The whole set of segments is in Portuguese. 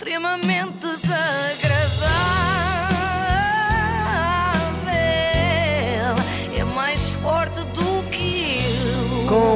extremamente desagradável.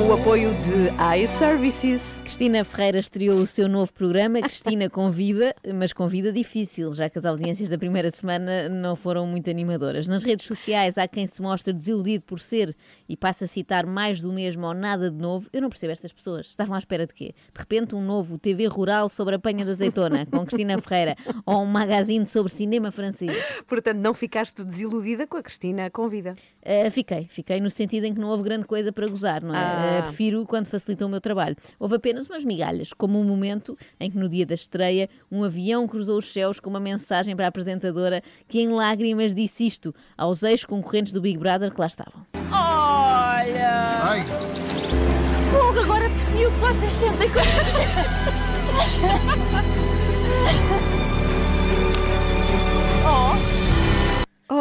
O apoio de iServices. Cristina Ferreira estreou o seu novo programa, Cristina Convida, mas convida difícil, já que as audiências da primeira semana não foram muito animadoras. Nas redes sociais há quem se mostre desiludido por ser e passa a citar mais do mesmo ou nada de novo. Eu não percebo estas pessoas. Estavam à espera de quê? De repente um novo TV rural sobre a panha da azeitona, com Cristina Ferreira, ou um magazine sobre cinema francês. Portanto, não ficaste desiludida com a Cristina Convida. Uh, fiquei, fiquei no sentido em que não houve grande coisa para gozar, não é? Ah. Uh, prefiro quando facilita o meu trabalho. Houve apenas umas migalhas, como um momento em que no dia da estreia um avião cruzou os céus com uma mensagem para a apresentadora que em lágrimas disse isto aos ex-concorrentes do Big Brother que lá estavam. Ai, Fogo, agora percebi o que vocês sentem quando.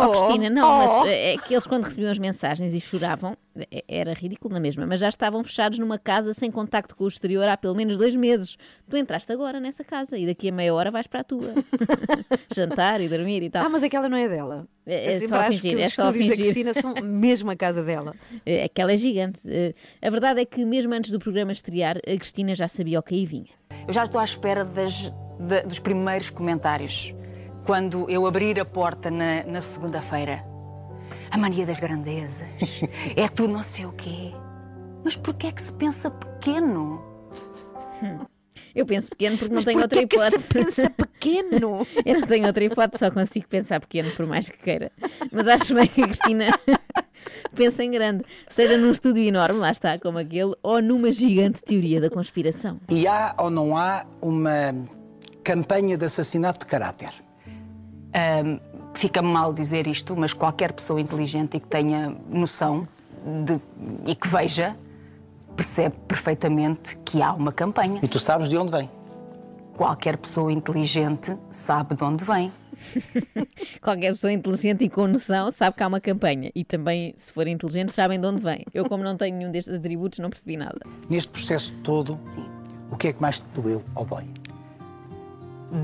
Oh, Cristina, não, mas é que eles quando recebiam as mensagens e choravam, é- era ridículo na mesma, mas já estavam fechados numa casa sem contacto com o exterior há pelo menos dois meses. Tu entraste agora nessa casa e daqui a meia hora vais para a tua. Jantar e dormir e tal. Ah, mas aquela não é dela. É- é sempre só fingir, que é os só a estúdios da fingir. Cristina são mesmo a casa dela. É, Aquela é gigante. Eh, A verdade é que mesmo antes do programa estrear, a Cristina já sabia o que aí vinha. Eu já estou à espera das- da- dos primeiros comentários. Quando eu abrir a porta na, na segunda-feira. A mania das grandezas. É tudo não sei o quê. Mas porquê é que se pensa pequeno? Eu penso pequeno porque não Mas tenho outra porquê que se hipótese. pensa pequeno? Eu não tenho outra hipótese, só consigo pensar pequeno por mais que queira. Mas acho bem que a Cristina pensa em grande, seja num estúdio enorme, lá está, como aquele, ou numa gigante teoria da conspiração. E há ou não há uma campanha de assassinato de caráter? Ahm, Fica-me mal dizer isto, mas qualquer pessoa inteligente e que tenha noção de- e que veja, percebe perfeitamente que há uma campanha. E tu sabes de onde vem? Qualquer pessoa inteligente sabe de onde vem. Qualquer pessoa inteligente e com noção sabe que há uma campanha. E também, se forem inteligentes, sabem de onde vem. Eu, como não tenho nenhum destes atributos, não percebi nada. Neste processo todo, o que é que mais te doeu ou dói?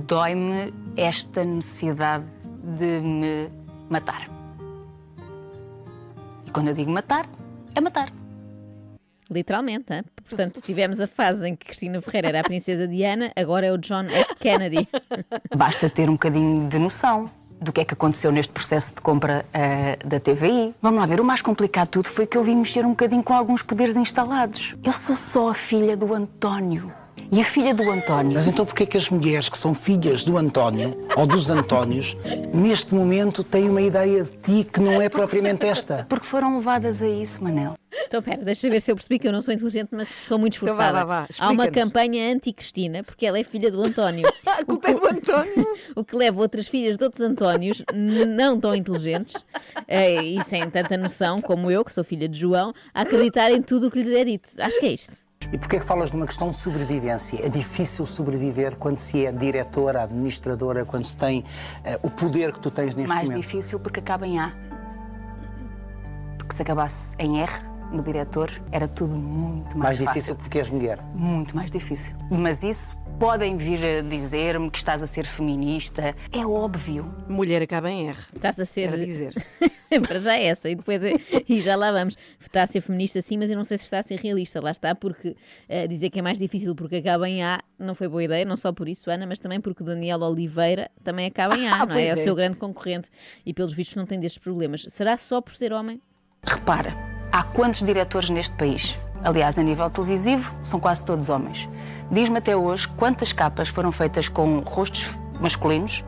Dói-me esta necessidade de me matar. E quando eu digo matar, é matar. Literalmente, hein? portanto, tivemos a fase em que Cristina Ferreira era a princesa Diana, agora é o John F. Kennedy. Basta ter um bocadinho de noção do que é que aconteceu neste processo de compra eh, da TVI. Vamos lá ver, o mais complicado de tudo foi que eu vim mexer um bocadinho com alguns poderes instalados. Eu sou só a filha do António. E a filha do António. Mas então porquê é que as mulheres que são filhas do António ou dos Antónios, neste momento têm uma ideia de ti que não é propriamente esta? Porque foram levadas a isso, Manel. Então, pera, deixa eu ver se eu percebi que eu não sou inteligente, mas sou muito Então vá, esforçada. vá, vá, Há uma campanha anti-Cristina, porque ela é filha do António. A culpa é do António. o que leva outras filhas de outros Antónios, não tão inteligentes eh, e sem tanta noção como eu, que sou filha de João, a acreditar em tudo o que lhes é dito. Acho que é isto. E porquê é que falas de uma questão de sobrevivência? É difícil sobreviver quando se é diretora, administradora, quando se tem eh, o poder que tu tens neste Mais momento? difícil porque acaba em A. Porque se acabasse em R, no diretor, era tudo muito mais, Mais fácil. difícil porque és mulher. Muito mais difícil. Mas isso podem vir a dizer-me que estás a ser feminista. É óbvio. Mulher acaba em R. Estás a ser. Era dizer. Para já é essa, e depois é- e já lá vamos. Está a ser feminista sim, mas eu não sei se está a ser realista. Lá está, porque eh, dizer que é mais difícil porque acaba em A não foi boa ideia, não só por isso, Ana, mas também porque Daniel Oliveira também acaba em A, Ah, não é? É o é. seu grande concorrente e pelos vistos não tem destes problemas. Será só por ser homem? Repara, há quantos diretores neste país? Aliás, a nível televisivo, são quase todos homens. Diz-me até hoje quantas capas foram feitas com rostos masculinos,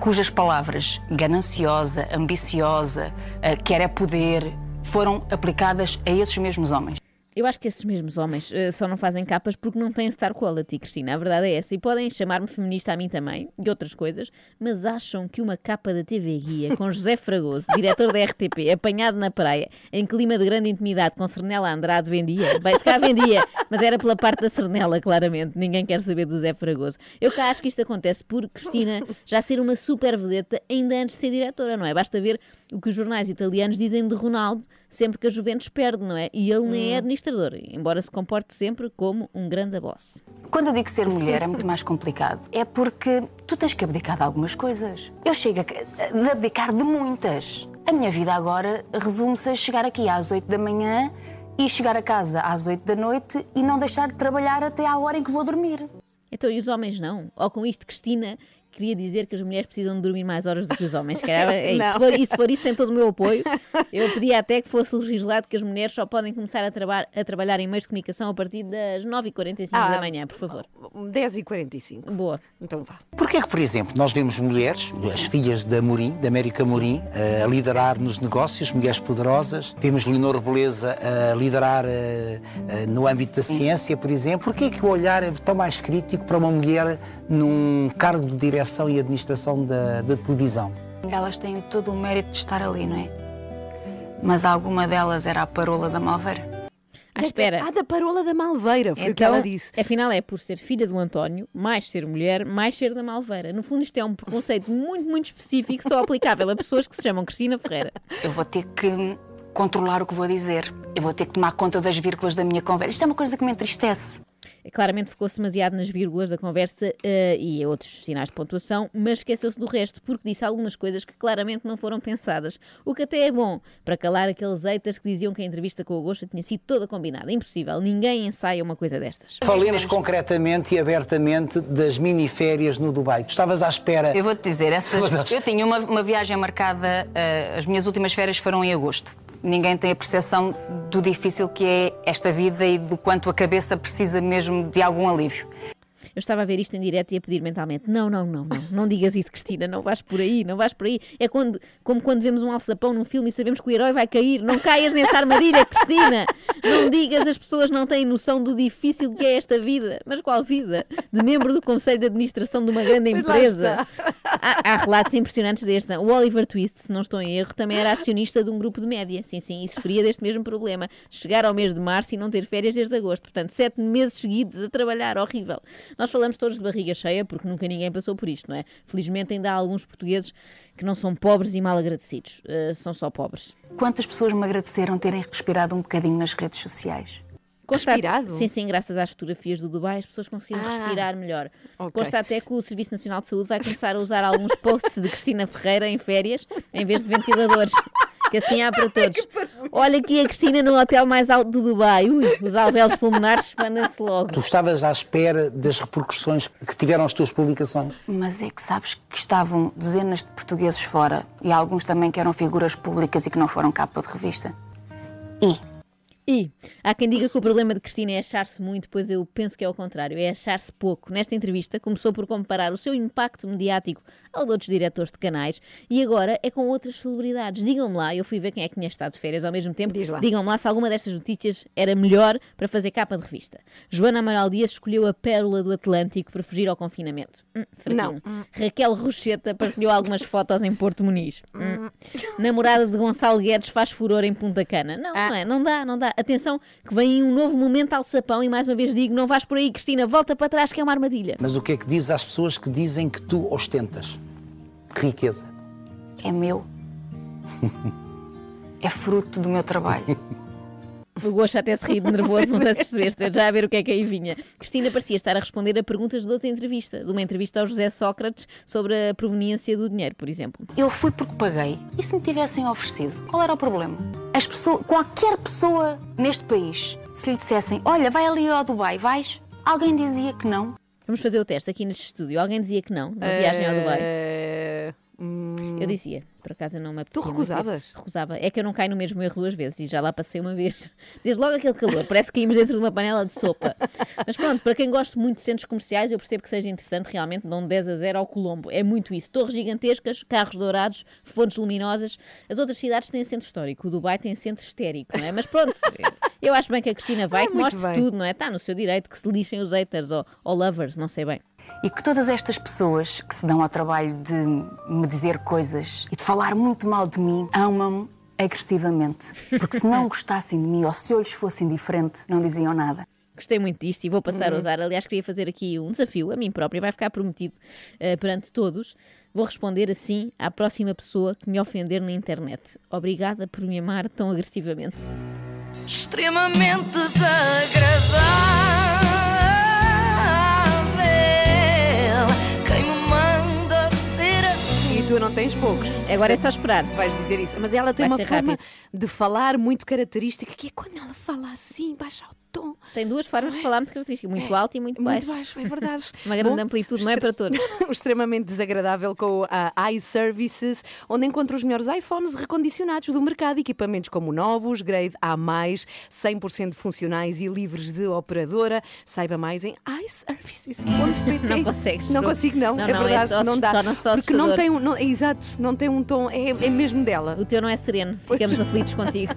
cujas palavras gananciosa, ambiciosa, eh, quer é poder, foram aplicadas a esses mesmos homens. Eu acho que esses mesmos homens eh, só não fazem capas porque não têm star quality, Cristina. A verdade é essa. E podem chamar-me feminista a mim também, e outras coisas, mas acham que uma capa da TV Guia com José Fragoso, diretor da RTP, apanhado na praia, em clima de grande intimidade com Cernela Andrade, vendia? Bem, se cá vendia, mas era pela parte da Cernela, claramente. Ninguém quer saber do José Fragoso. Eu cá acho que isto acontece por Cristina já ser uma super vedeta ainda antes de ser diretora, não é? Basta ver o que os jornais italianos dizem de Ronaldo sempre que a Juventus perde, não é? E ele nem é administrador, embora se comporte sempre como um grande boss. Quando eu digo ser mulher é muito mais complicado. É porque tu tens que abdicar de algumas coisas. Eu chego a a abdicar de muitas. A minha vida agora resume-se a chegar aqui às 8 da manhã e chegar a casa às 8 da noite e não deixar de trabalhar até à hora em que vou dormir. Então, e os homens não? Ou com isto, Cristina queria dizer que as mulheres precisam de dormir mais horas do que os homens. Calhar é isso. Se, for, e se for isso, tem todo o meu apoio. Eu pedia até que fosse legislado que as mulheres só podem começar a, traba- a trabalhar em meios de comunicação a partir das 9h45 Ah. da manhã, por favor. 10 e 45. Boa. Então vá. Porquê que, por exemplo, nós vemos mulheres, as filhas da Morim, da América Morim, a liderar nos negócios, mulheres poderosas. Vemos Leonor Beleza a liderar eh, eh, no âmbito da ciência, por exemplo. Porquê que o olhar é tão mais crítico para uma mulher num cargo de direção e administração da, da televisão? Elas têm todo o mérito de estar ali, não é? Mas alguma delas era a parola da Malveira. À espera. Ah, da parola da Malveira, foi o que Então, ela disse. afinal, é por ser filha do António, mais ser mulher, mais ser da Malveira. No fundo, isto é um preconceito muito, muito específico, só aplicável a pessoas que se chamam Cristina Ferreira. Eu vou ter que controlar o que vou dizer. Eu vou ter que tomar conta das vírgulas da minha conversa. Isto é uma coisa que me entristece. Claramente focou-se demasiado nas vírgulas da conversa eh, e a outros sinais de pontuação, mas esqueceu-se do resto, porque disse algumas coisas que claramente não foram pensadas. O que até é bom, para calar aqueles haters que diziam que a entrevista com o Augusta tinha sido toda combinada. Impossível, ninguém ensaia uma coisa destas. Falemos concretamente e abertamente das miniférias no Dubai. Tu estavas à espera. Eu vou-te dizer, essas- eu tinha uma, uma viagem marcada, eh, as minhas últimas férias foram em agosto. Ninguém tem a percepção do difícil que é esta vida e do quanto a cabeça precisa mesmo de algum alívio. Eu estava a ver isto em direto e a pedir mentalmente: não, não, não, não, não digas isso, Cristina, não vais por aí, não vais por aí. É quando, como quando vemos um alçapão num filme e sabemos que o herói vai cair. Não caias nessa armadilha, Cristina! Não digas, as pessoas não têm noção do difícil que é esta vida. Mas qual vida? De membro do Conselho de Administração de uma grande empresa. Há, relatos impressionantes deste. O Oliver Twist, se não estou em erro, também era acionista de um grupo de média. Sim, sim, e sofria deste mesmo problema. Chegar ao mês de março e não ter férias desde agosto. Portanto, sete meses seguidos a trabalhar. Horrível. Nós falamos todos de barriga cheia porque nunca ninguém passou por isto, não é? Felizmente ainda há alguns portugueses que não são pobres e mal agradecidos. Eh, são só pobres. Quantas pessoas me agradeceram terem respirado um bocadinho nas redes sociais? Consta- Respirado? Sim, sim, graças às fotografias do Dubai as pessoas conseguiram Ah, respirar melhor. ok. Consta até que o Serviço Nacional de Saúde vai começar a usar alguns posts de Cristina Ferreira em férias em vez de ventiladores. Que assim há para todos. Olha aqui a Cristina no hotel mais alto do Dubai. Ui, os alvéolos pulmonares expandem-se logo. Tu estavas à espera das repercussões que tiveram as tuas publicações? Mas é que sabes que estavam dezenas de portugueses fora e alguns também que eram figuras públicas e que não foram capa de revista. E E há quem diga que o problema de Cristina é achar-se muito, pois eu penso que é o contrário, é achar-se pouco. Nesta entrevista começou por comparar o seu impacto mediático ao de outros diretores de canais e agora é com outras celebridades. Digam-me lá, eu fui ver quem é que tinha estado de férias ao mesmo tempo, Diz lá. digam-me lá se alguma destas notícias era melhor para fazer capa de revista. Joana Amaral Dias escolheu a pérola do Atlântico para fugir ao confinamento. Hum, fraquinho. Raquel Rocheta partilhou algumas fotos em Porto Muniz. Hum. Namorada de Gonçalo Guedes faz furor em Punta Cana. Não, não é, não dá, não dá. Atenção, que vem aí um novo momento alçapão e mais uma vez digo, não vais por aí, Cristina, volta para trás que é uma armadilha. Mas o que é que dizes às pessoas que dizem que tu ostentas? Riqueza. é meu. É fruto do meu trabalho. O Gosto até se ri de nervoso, não sei se percebeste, já a ver o que é que aí vinha. Cristina parecia estar a responder a perguntas de outra entrevista, de uma entrevista ao José Sócrates sobre a proveniência do dinheiro, por exemplo. Eu fui porque paguei. E se me tivessem oferecido? Qual era o problema? As pessoas, qualquer pessoa neste país, se lhe dissessem, olha, vai ali ao Dubai, vais? Alguém dizia que não. Vamos fazer o teste aqui neste estúdio. Alguém dizia que não, na viagem ao Dubai? Eh, hum, Eu dizia, por acaso eu não me Tu apetecia ir. recusavas? Recusava. É que eu não caio no mesmo erro duas vezes e já lá passei uma vez. Desde logo aquele calor, parece que caímos dentro de uma panela de sopa. Mas pronto, para quem gosta muito de centros comerciais, eu percebo que seja interessante realmente um 10 a 0 ao Colombo. É muito isso. Torres gigantescas, carros dourados, fontes luminosas. As outras cidades têm centro histórico. O Dubai tem centro histérico, não é? Mas pronto, eu acho bem que a Cristina vai, É que muito mostre bem. tudo, não é? Está no seu direito que se lixem os haters ou, ou lovers, não sei bem. E que todas estas pessoas que se dão ao trabalho de me dizer coisas e de falar muito mal de mim amam-me agressivamente. Porque se não gostassem de mim ou se eu lhes fosse indiferente, não diziam nada. Gostei muito disto e vou passar a usar. Aliás, queria fazer aqui um desafio a mim própria, vai ficar prometido eh, perante todos. Vou responder assim à próxima pessoa que me ofender na internet. Obrigada por me amar tão agressivamente. Extremamente desagradável. Quem me manda ser assim? E tu não tens poucos. Agora é só esperar. Vais dizer isso. Mas ela tem Vai uma forma rápido. de falar muito característica, que é quando ela fala assim, baixa o tom. Tem duas formas de falar muito características, muito alto e muito baixo. Muito baixo, é verdade. Uma grande Bom, amplitude, não é para todos. extremamente desagradável com a iServices, onde encontra os melhores iPhones recondicionados do mercado, equipamentos como novos, grade A+, 100% funcionais e livres de operadora. Saiba mais em iServices.pt. Não consegues, Não consigo, não. Não, é não, é verdade, só- não dá. Porque não tem um, não, exato, não tem um tom, é, é mesmo dela. O teu não é sereno. Ficamos aflitos contigo.